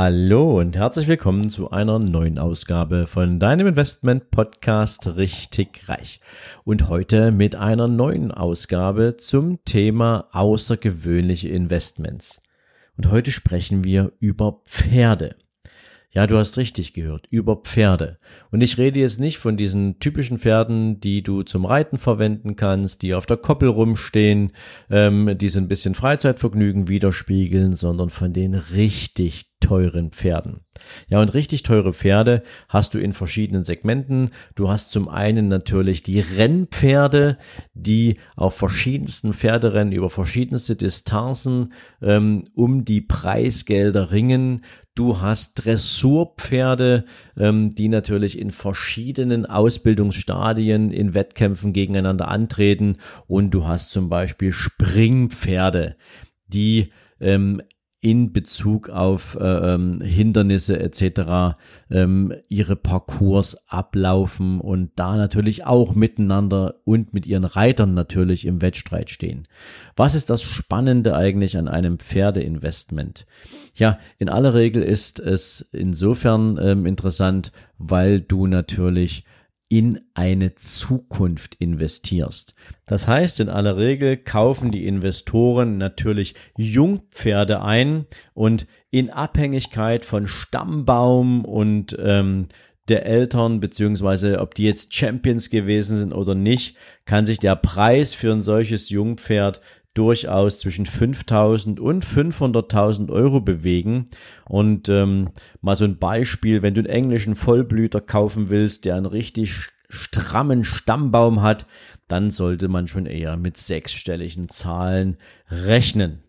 Hallo und herzlich willkommen zu einer neuen Ausgabe von deinem Investment Podcast Richtig Reich. Und heute mit einer neuen Ausgabe zum Thema außergewöhnliche Investments. Und heute sprechen wir über Pferde. Ja, du hast richtig gehört, über Pferde. Und ich rede jetzt nicht von diesen typischen Pferden, die du zum Reiten verwenden kannst, die auf der Koppel rumstehen, ähm, die so ein bisschen Freizeitvergnügen widerspiegeln, sondern von den richtig teuren Pferden. Ja, und richtig teure Pferde hast du in verschiedenen Segmenten. Du hast zum einen natürlich die Rennpferde, die auf verschiedensten Pferderennen über verschiedenste Distanzen ähm, um die Preisgelder ringen. Du hast Dressurpferde, ähm, die natürlich in verschiedenen Ausbildungsstadien in Wettkämpfen gegeneinander antreten. Und du hast zum Beispiel Springpferde, die ähm, in Bezug auf äh, ähm, Hindernisse etc. Ähm, ihre Parcours ablaufen und da natürlich auch miteinander und mit ihren Reitern natürlich im Wettstreit stehen. Was ist das Spannende eigentlich an einem Pferdeinvestment? Ja, in aller Regel ist es insofern ähm, interessant, weil du natürlich in eine Zukunft investierst. Das heißt, in aller Regel kaufen die Investoren natürlich Jungpferde ein und in Abhängigkeit von Stammbaum und ähm, der Eltern, beziehungsweise ob die jetzt Champions gewesen sind oder nicht, kann sich der Preis für ein solches Jungpferd durchaus zwischen 5000 und 500.000 Euro bewegen. Und ähm, mal so ein Beispiel, wenn du einen englischen Vollblüter kaufen willst, der einen richtig strammen Stammbaum hat, dann sollte man schon eher mit sechsstelligen Zahlen rechnen.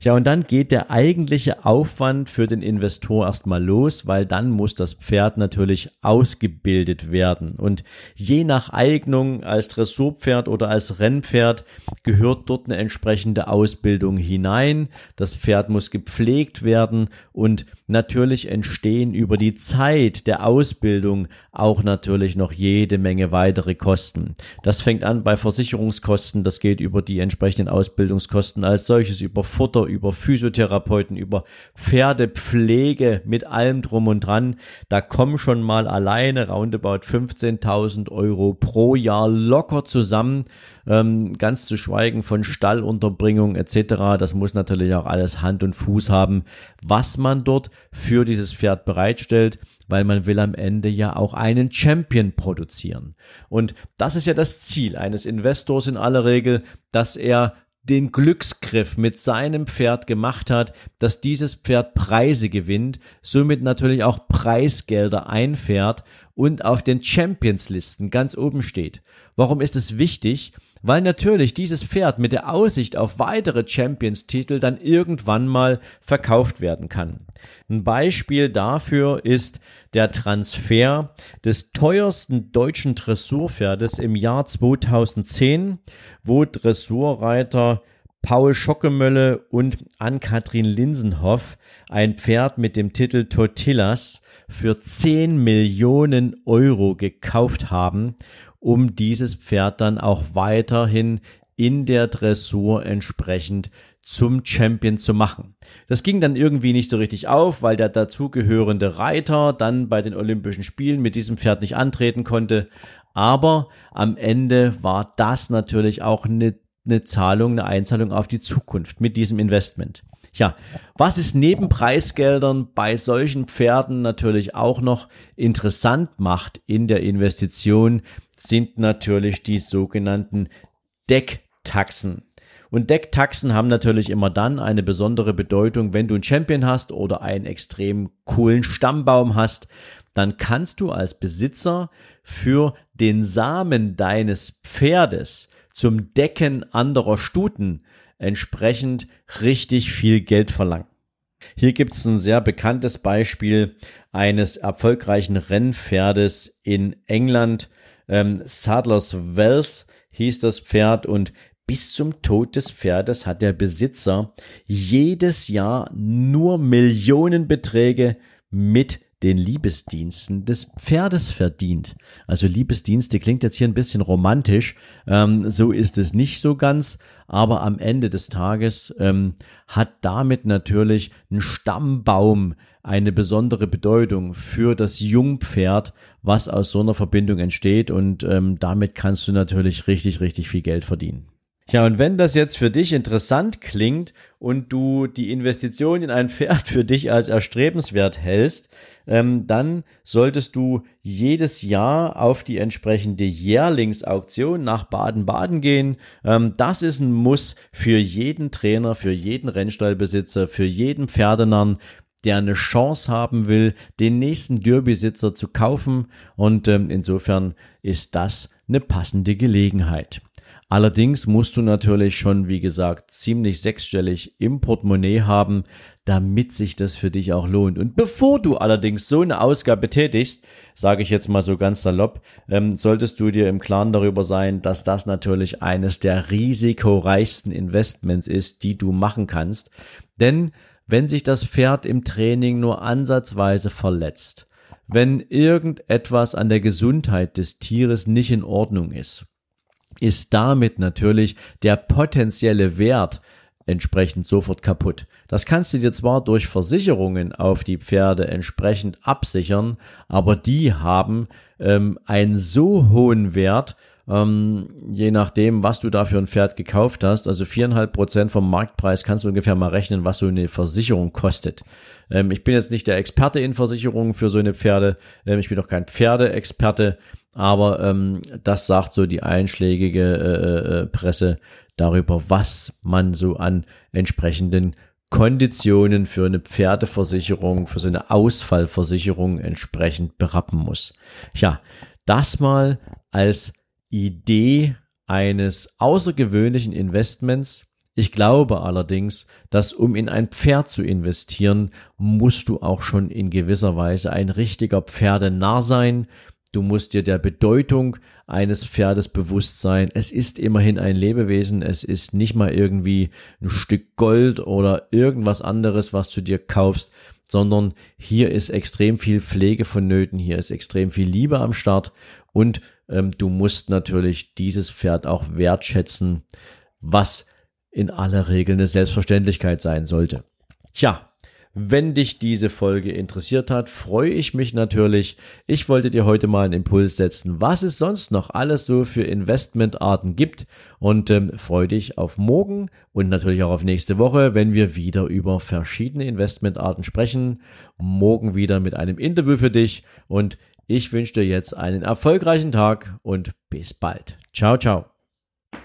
Ja, und dann geht der eigentliche Aufwand für den Investor erstmal los, weil dann muss das Pferd natürlich ausgebildet werden. Und je nach Eignung als Dressurpferd oder als Rennpferd gehört dort eine entsprechende Ausbildung hinein. Das Pferd muss gepflegt werden und natürlich entstehen über die Zeit der Ausbildung auch natürlich noch jede Menge weitere Kosten. Das fängt an bei Versicherungskosten, das geht über die entsprechenden Ausbildungskosten als solches, über Futter, über Physiotherapeuten, über Pferdepflege mit allem drum und dran. Da kommen schon mal alleine roundabout 15.000 Euro pro Jahr locker zusammen. Ähm, ganz zu schweigen von Stallunterbringung etc. Das muss natürlich auch alles Hand und Fuß haben, was man dort für dieses Pferd bereitstellt weil man will am Ende ja auch einen Champion produzieren. Und das ist ja das Ziel eines Investors in aller Regel, dass er den Glücksgriff mit seinem Pferd gemacht hat, dass dieses Pferd Preise gewinnt, somit natürlich auch Preisgelder einfährt und auf den Champions-Listen ganz oben steht. Warum ist es wichtig? Weil natürlich dieses Pferd mit der Aussicht auf weitere Champions-Titel dann irgendwann mal verkauft werden kann. Ein Beispiel dafür ist der Transfer des teuersten deutschen Dressurpferdes im Jahr 2010, wo Dressurreiter Paul Schockemölle und Ann-Kathrin Linsenhoff ein Pferd mit dem Titel Tortillas für 10 Millionen Euro gekauft haben um dieses Pferd dann auch weiterhin in der Dressur entsprechend zum Champion zu machen. Das ging dann irgendwie nicht so richtig auf, weil der dazugehörende Reiter dann bei den Olympischen Spielen mit diesem Pferd nicht antreten konnte. Aber am Ende war das natürlich auch eine, eine Zahlung, eine Einzahlung auf die Zukunft mit diesem Investment. Ja, was ist neben Preisgeldern bei solchen Pferden natürlich auch noch interessant macht in der Investition, sind natürlich die sogenannten Decktaxen. Und Decktaxen haben natürlich immer dann eine besondere Bedeutung, wenn du einen Champion hast oder einen extrem coolen Stammbaum hast, dann kannst du als Besitzer für den Samen deines Pferdes zum Decken anderer Stuten entsprechend richtig viel Geld verlangen. Hier gibt es ein sehr bekanntes Beispiel eines erfolgreichen Rennpferdes in England, ähm, Sadler's Wells hieß das Pferd und bis zum Tod des Pferdes hat der Besitzer jedes Jahr nur Millionenbeträge mit den Liebesdiensten des Pferdes verdient. Also Liebesdienste klingt jetzt hier ein bisschen romantisch, ähm, so ist es nicht so ganz, aber am Ende des Tages ähm, hat damit natürlich ein Stammbaum eine besondere Bedeutung für das Jungpferd, was aus so einer Verbindung entsteht und ähm, damit kannst du natürlich richtig, richtig viel Geld verdienen. Ja, und wenn das jetzt für dich interessant klingt und du die Investition in ein Pferd für dich als erstrebenswert hältst, ähm, dann solltest du jedes Jahr auf die entsprechende Jährlingsauktion nach Baden-Baden gehen. Ähm, das ist ein Muss für jeden Trainer, für jeden Rennstallbesitzer, für jeden Pferdenarren, der eine Chance haben will, den nächsten Derbysitzer zu kaufen. Und ähm, insofern ist das eine passende Gelegenheit. Allerdings musst du natürlich schon, wie gesagt, ziemlich sechsstellig im Portemonnaie haben, damit sich das für dich auch lohnt. Und bevor du allerdings so eine Ausgabe tätigst, sage ich jetzt mal so ganz salopp, ähm, solltest du dir im Klaren darüber sein, dass das natürlich eines der risikoreichsten Investments ist, die du machen kannst. Denn wenn sich das Pferd im Training nur ansatzweise verletzt, wenn irgendetwas an der Gesundheit des Tieres nicht in Ordnung ist, ist damit natürlich der potenzielle Wert entsprechend sofort kaputt. Das kannst du dir zwar durch Versicherungen auf die Pferde entsprechend absichern, aber die haben ähm, einen so hohen Wert, ähm, je nachdem, was du da für ein Pferd gekauft hast. Also viereinhalb Prozent vom Marktpreis kannst du ungefähr mal rechnen, was so eine Versicherung kostet. Ähm, ich bin jetzt nicht der Experte in Versicherungen für so eine Pferde. Ähm, ich bin auch kein Pferdeexperte. Aber ähm, das sagt so die einschlägige äh, äh, Presse darüber, was man so an entsprechenden Konditionen für eine Pferdeversicherung, für so eine Ausfallversicherung entsprechend berappen muss. Ja, das mal als Idee eines außergewöhnlichen Investments. Ich glaube allerdings, dass um in ein Pferd zu investieren, musst du auch schon in gewisser Weise ein richtiger Pferdenarr sein. Du musst dir der Bedeutung eines Pferdes bewusst sein. Es ist immerhin ein Lebewesen. Es ist nicht mal irgendwie ein Stück Gold oder irgendwas anderes, was du dir kaufst, sondern hier ist extrem viel Pflege vonnöten. Hier ist extrem viel Liebe am Start und ähm, du musst natürlich dieses Pferd auch wertschätzen, was in aller Regel eine Selbstverständlichkeit sein sollte. Ja, wenn dich diese Folge interessiert hat, freue ich mich natürlich. Ich wollte dir heute mal einen Impuls setzen, was es sonst noch alles so für Investmentarten gibt und ähm, freue dich auf morgen und natürlich auch auf nächste Woche, wenn wir wieder über verschiedene Investmentarten sprechen. Morgen wieder mit einem Interview für dich und ich wünsche dir jetzt einen erfolgreichen Tag und bis bald. Ciao, ciao.